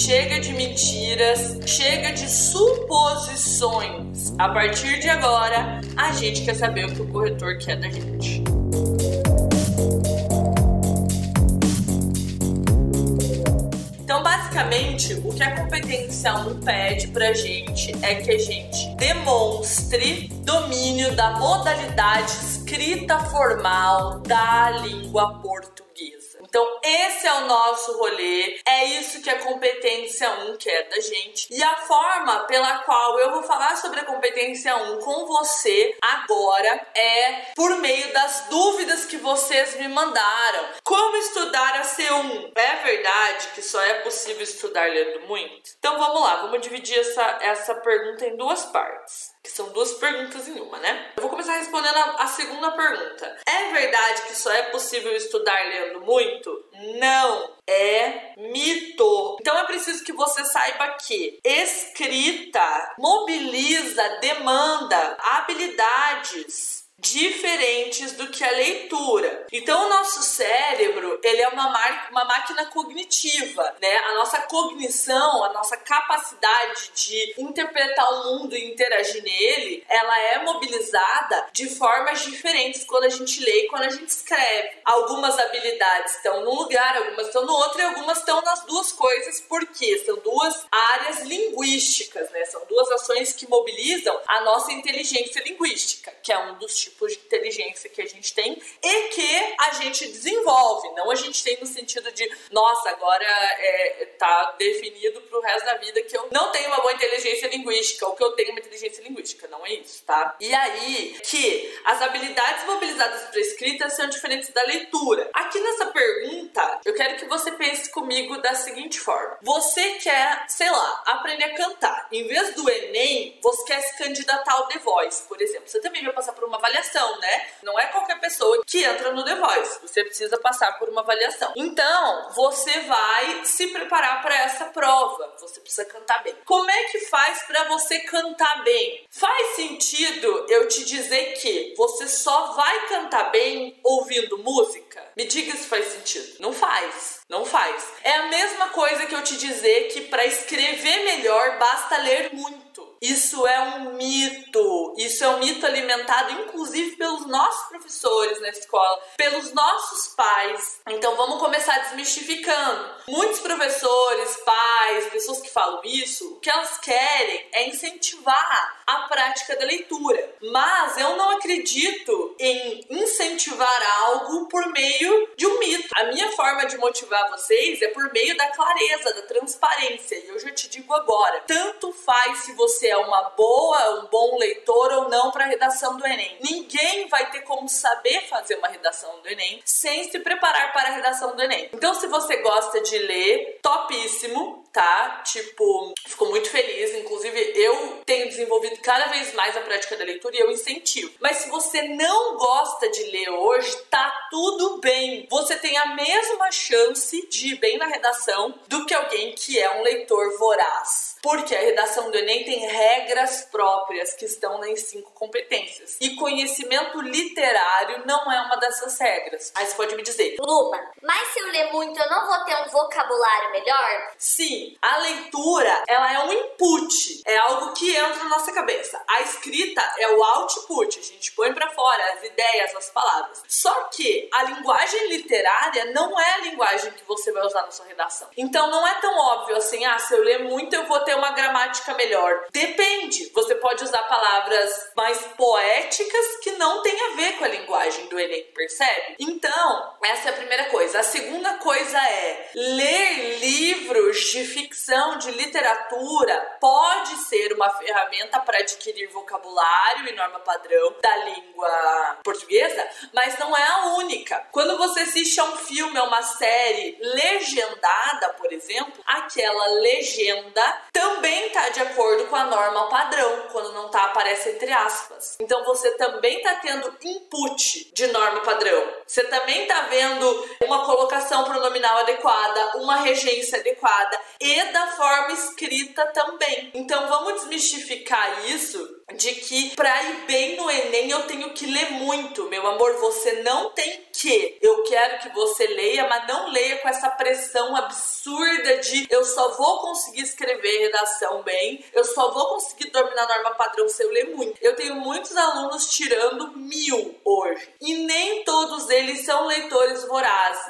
chega de mentiras, chega de suposições. A partir de agora, a gente quer saber o que o corretor quer da gente. Então, basicamente, o que a competência 1 pede pra gente é que a gente demonstre domínio da modalidade escrita formal da língua portuguesa. Então, esse é o nosso rolê, é isso que a competência 1 quer da gente. E a forma pela qual eu vou falar sobre a competência 1 com você agora é por meio das dúvidas que vocês me mandaram. Como estudar a C1? É verdade que só é possível estudar lendo muito? Então vamos lá, vamos dividir essa, essa pergunta em duas partes que são duas perguntas em uma, né? Eu vou começar respondendo a, segunda pergunta. É verdade que só é possível estudar lendo muito? Não, é mito. Então é preciso que você saiba que escrita mobiliza, demanda habilidades diferentes do que a leitura. Então o nosso cérebro, ele é uma, uma máquina cognitiva, né? A nossa cognição, a nossa capacidade de interpretar o mundo e interagir nele, ela é mobilizada de formas diferentes quando a gente lê e quando a gente escreve. Algumas habilidades estão num lugar, algumas estão no outro e algumas estão nas duas coisas, porque são duas áreas linguísticas, né? São duas ações que mobilizam a nossa inteligência linguística, que é um dos tipos tipos de inteligência que a gente tem e que a gente desenvolve. Não a gente tem no sentido de, nossa, agora é, tá definido pro resto da vida que eu não tenho uma boa inteligência linguística ou que eu tenho uma inteligência linguística. Não é isso, tá? E aí que as habilidades mobilizadas para escrita são diferentes da leitura. Aqui nessa pergunta, eu quero que você pense comigo da seguinte forma: você quer, sei lá, aprender a cantar. Em vez do Enem, você quer se candidatar ao The Voice, por exemplo. Você também vai passar por uma avaliação avaliação, né? Não é qualquer pessoa que entra no The Voice. Você precisa passar por uma avaliação. Então, você vai se preparar para essa prova. Você precisa cantar bem. Como é que faz para você cantar bem? Faz sentido eu te dizer que você só vai cantar bem ouvindo música? Me diga se faz sentido. Não faz. Não faz. É a mesma coisa que eu te dizer que para escrever melhor basta ler muito. Isso é um mito. Isso é um mito alimentado, inclusive, pelos nossos professores na escola, pelos nossos pais. Então vamos começar desmistificando. Muitos professores, pais, pessoas que falam isso, o que elas querem é incentivar a prática da leitura. Mas eu não acredito em incentivar algo por meio de. A minha forma de motivar vocês é por meio da clareza, da transparência. E eu já te digo agora, tanto faz se você é uma boa, um bom leitor ou não para a redação do Enem. Ninguém vai ter como saber fazer uma redação do Enem sem se preparar para a redação do Enem. Então, se você gosta de ler, topíssimo, tá? Tipo, fico muito feliz. Inclusive, eu tenho desenvolvido cada vez mais a prática da leitura e eu incentivo. Mas se você não gosta de ler hoje, tá tudo bem. Você tem a mesma chance de ir bem na redação do que alguém que é um leitor voraz. Porque a redação do Enem tem regras próprias que estão nas cinco competências. E conhecimento literário não é uma dessas regras. Aí você pode me dizer, Luma, mas se eu ler muito, eu não vou ter um vocabulário melhor? Sim, a leitura ela é um input, é algo que entra na nossa cabeça. A escrita é o output, a gente põe para fora as ideias, as palavras. Só que a linguagem literária não é a linguagem que você vai usar na sua redação. Então não é tão óbvio assim, ah, se eu ler muito eu vou ter uma gramática melhor. Depende. Você pode usar palavras mais poéticas que não tem a ver com a linguagem do Enem, percebe? Então, essa é a primeira coisa. A segunda coisa é ler livros de ficção, de literatura, pode ser uma ferramenta para adquirir vocabulário e norma padrão da língua portuguesa, mas não é a única. Quando você assiste a um filme, a uma série legendada, por exemplo, aquela legenda também está de acordo com a norma padrão, quando não tá aparece entre aspas. Então você também está tendo input de norma padrão. Você também está vendo uma colocação pronominal adequada, uma regência adequada e da forma escrita também. Então vamos desmistificar isso de que para ir bem no Enem eu tenho que ler muito, meu amor. Você não tem que. Eu quero que você leia, mas não leia com essa pressão absurda de eu só vou conseguir escrever redação bem, eu só vou conseguir dominar a norma padrão se eu ler muito. Eu tenho muitos alunos tirando mil hoje e nem todos eles são leitores vorazes.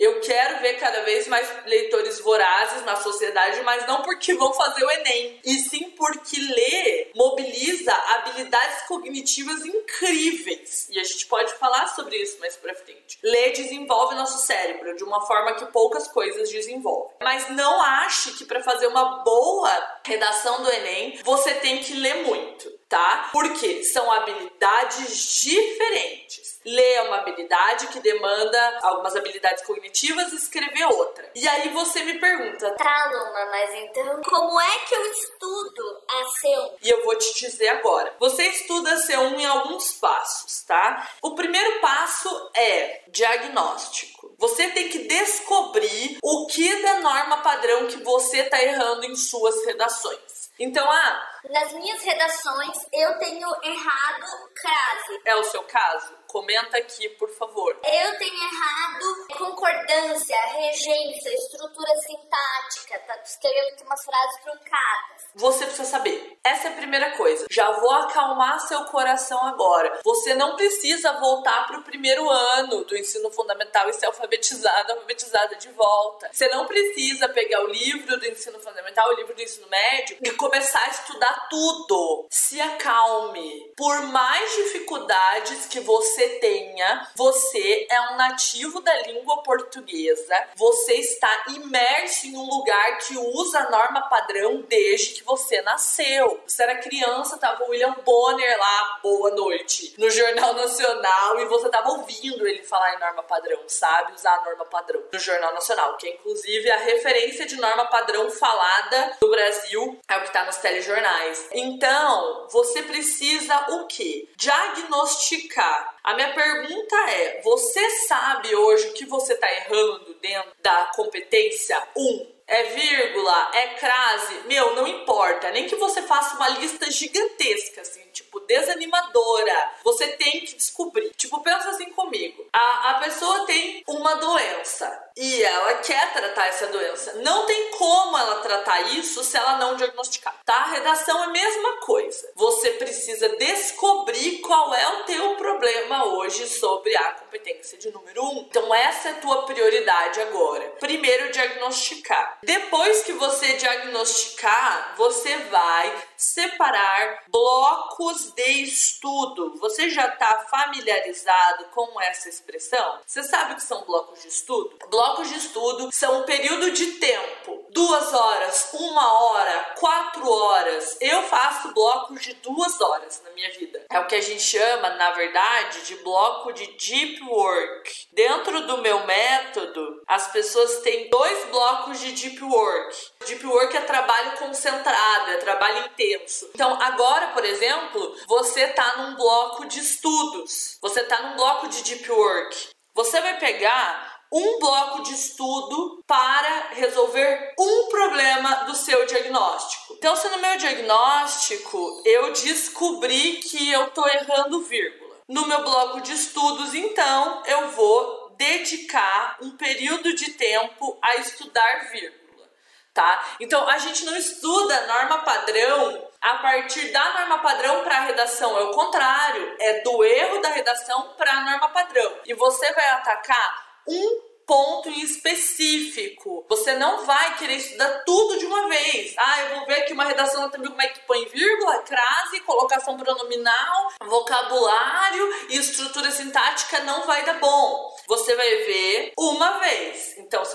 Eu quero ver cada vez mais leitores vorazes na sociedade, mas não porque vão fazer o Enem, e sim porque ler mobiliza habilidades cognitivas incríveis. E a gente pode falar sobre isso mais pra frente. Ler desenvolve nosso cérebro de uma forma que poucas coisas desenvolvem. Mas não ache que para fazer uma boa redação do Enem você tem que ler muito tá? Porque são habilidades diferentes. Ler é uma habilidade que demanda algumas habilidades cognitivas e escrever outra. E aí você me pergunta, tá, Luna, mas então como é que eu estudo a C1? E eu vou te dizer agora. Você estuda a C1 em alguns passos, tá? O primeiro passo é diagnóstico. Você tem que descobrir o que da norma padrão que você tá errando em suas redações. Então, ah. Nas minhas redações eu tenho errado crase. É o seu caso? Comenta aqui, por favor. Eu tenho errado concordância, regência, estrutura sintática. Tá escrevendo aqui umas frases truncadas você precisa saber. Essa é a primeira coisa. Já vou acalmar seu coração agora. Você não precisa voltar para o primeiro ano do ensino fundamental e ser alfabetizado, alfabetizada de volta. Você não precisa pegar o livro do ensino fundamental, o livro do ensino médio e começar a estudar tudo. Se acalme. Por mais dificuldades que você tenha, você é um nativo da língua portuguesa. Você está imerso em um lugar que usa a norma padrão desde que que você nasceu. Você era criança, tava o William Bonner lá, boa noite, no Jornal Nacional, e você tava ouvindo ele falar em norma padrão, sabe? Usar a norma padrão no Jornal Nacional, que é inclusive a referência de norma padrão falada do Brasil, é o que tá nos telejornais. Então, você precisa o quê? Diagnosticar. A minha pergunta é: você sabe hoje o que você tá errando dentro da competência 1? É vírgula, é crase, meu, não importa. Nem que você faça uma lista gigantesca, assim, tipo, desanimadora. Você tem que descobrir. Tipo, pensa assim comigo. A, a pessoa tem uma doença e ela quer tratar essa doença. Não tem como ela tratar isso se ela não diagnosticar, tá? A redação é a mesma coisa. Você precisa descobrir qual é o teu problema hoje sobre a competência de número um. Então essa é a tua prioridade agora. Primeiro diagnosticar. Depois que você diagnosticar, você vai separar blocos de estudo. Você já está familiarizado com essa expressão? Você sabe o que são blocos de estudo? Blocos de estudo são um período de tempo. Duas horas, uma hora, quatro horas. Eu faço blocos de duas horas na minha vida. É o que a gente chama, na verdade, de bloco de deep work. Dentro do meu método, as pessoas têm dois blocos de deep work. Deep work é trabalho concentrado, é trabalho inteiro intenso. Então, agora, por exemplo, você está num bloco de estudos, você está num bloco de deep work. Você vai pegar um bloco de estudo para resolver um problema do seu diagnóstico. Então, se no meu diagnóstico eu descobri que eu estou errando vírgula, no meu bloco de estudos, então eu vou dedicar um período de tempo a estudar vírgula tá? Então a gente não estuda norma padrão a partir da norma padrão para a redação, é o contrário, é do erro da redação para a norma padrão. E você vai atacar um ponto em específico. Você não vai querer estudar tudo de uma vez. Ah, eu vou ver aqui uma redação também como é que põe vírgula, crase, colocação pronominal, vocabulário e estrutura sintática não vai dar bom. Você vai ver uma vez.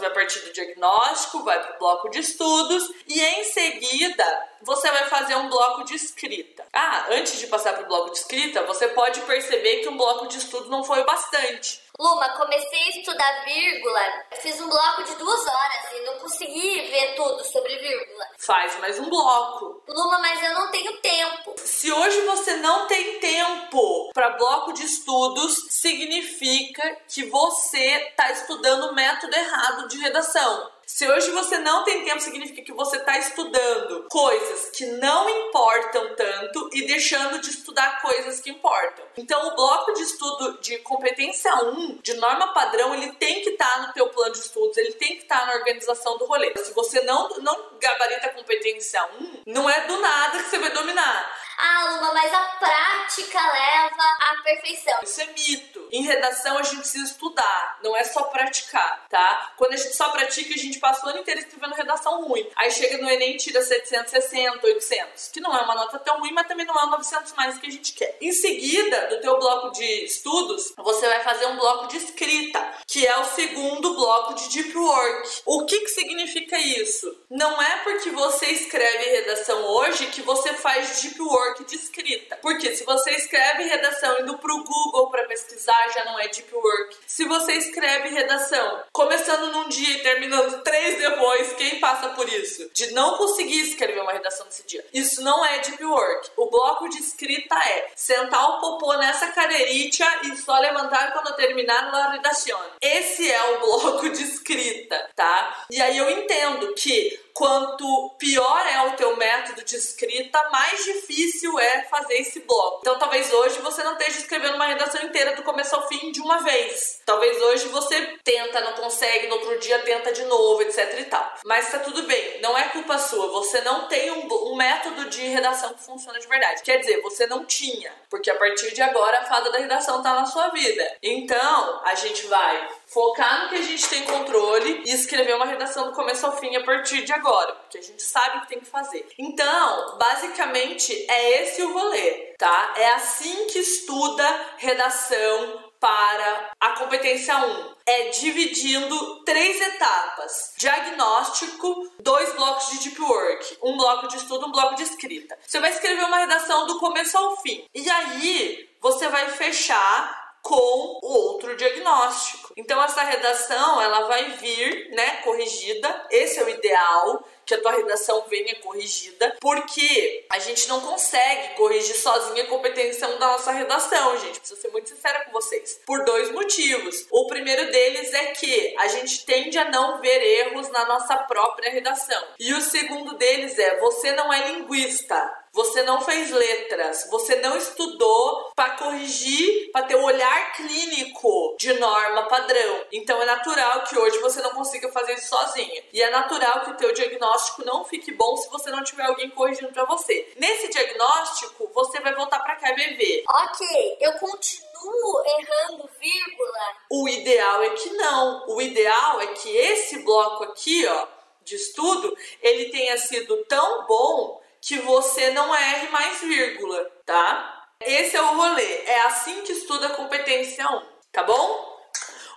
Vai partir do diagnóstico, vai para o bloco de estudos e em seguida você vai fazer um bloco de escrita. Ah, antes de passar para o bloco de escrita, você pode perceber que um bloco de estudo não foi bastante. Luma, comecei a estudar vírgula, fiz um bloco de duas horas e não consegui ver tudo sobre vírgula. faz mais um bloco. Luma, mas eu não tenho tempo. Se hoje você não tem tempo para bloco de estudos, significa que você está estudando o método errado de redação. Se hoje você não tem tempo, significa que você está estudando coisas que não importam tanto e deixando de estudar coisas que importam. Então, o bloco de estudo de competência 1, de norma padrão, ele tem que estar tá no teu plano de estudos, ele tem que estar tá na organização do rolê. Se você não, não gabarita competência 1, não é do nada que você vai dominar. Ah, Luma, mas a prática leva à perfeição. Isso é mito. Em redação a gente precisa estudar, não é só praticar, tá? Quando a gente só pratica, a gente passa o ano inteiro escrevendo redação ruim. Aí chega no Enem e tira 760, 800, que não é uma nota tão ruim, mas também não é 900 mais que a gente quer. Em seguida, do teu bloco de estudos, você vai fazer um bloco de escrita, que é o segundo bloco de deep work. O que que significa isso? Não é porque você escreve redação hoje que você faz deep work work de escrita. Porque se você escreve redação indo pro Google para pesquisar, já não é deep work. Se você escreve redação começando num dia e terminando três depois, quem passa por isso? De não conseguir escrever uma redação nesse dia. Isso não é deep work. O bloco de escrita é sentar o popô nessa cadeirita e só levantar quando terminar na redação. Esse é o bloco de escrita, tá? E aí eu entendo que quanto pior é o teu método de escrita, mais difícil é fazer esse bloco. Então, talvez hoje você não esteja escrevendo uma redação inteira do começo ao fim de uma vez. Talvez hoje você tenta, não consegue, no outro dia tenta de novo, etc e tal. Mas tá tudo bem, não é culpa sua. Você não tem um, um método de redação que funciona de verdade. Quer dizer, você não tinha, porque a partir de agora a fada da redação tá na sua vida. Então, a gente vai focar no que a gente tem controle e escrever uma redação do começo ao fim a partir de agora, porque a gente sabe o que tem que fazer. Então, basicamente, é esse o rolê, tá? É assim que estuda redação para a competência 1 é dividindo três etapas: diagnóstico, dois blocos de deep work, um bloco de estudo, um bloco de escrita. Você vai escrever uma redação do começo ao fim. E aí você vai fechar com o outro diagnóstico. Então essa redação ela vai vir, né, corrigida. Esse é o ideal que a tua redação venha corrigida, porque a gente não consegue corrigir sozinha a competência da nossa redação, gente. Preciso ser muito sincera com vocês. Por dois motivos. O primeiro deles é que a gente tende a não ver erros na nossa própria redação. E o segundo deles é você não é linguista você não fez letras, você não estudou para corrigir, para ter o um olhar clínico de norma padrão. Então é natural que hoje você não consiga fazer isso sozinha. E é natural que o teu diagnóstico não fique bom se você não tiver alguém corrigindo para você. Nesse diagnóstico, você vai voltar para cá e ver. OK, eu continuo errando vírgula. O ideal é que não. O ideal é que esse bloco aqui, ó, de estudo, ele tenha sido tão bom que você não erre mais vírgula, tá? Esse é o rolê. É assim que estuda competência 1, tá bom?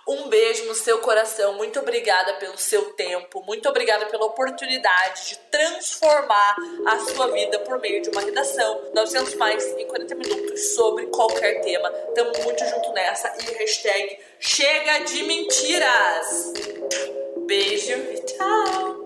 Um beijo no seu coração. Muito obrigada pelo seu tempo. Muito obrigada pela oportunidade de transformar a sua vida por meio de uma redação. 900 mais em 40 minutos sobre qualquer tema. Tamo muito junto nessa. E hashtag chega de mentiras. Beijo e tchau.